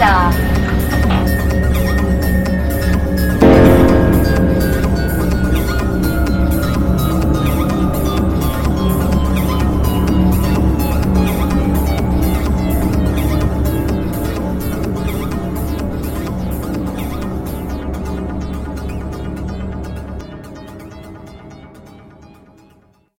的。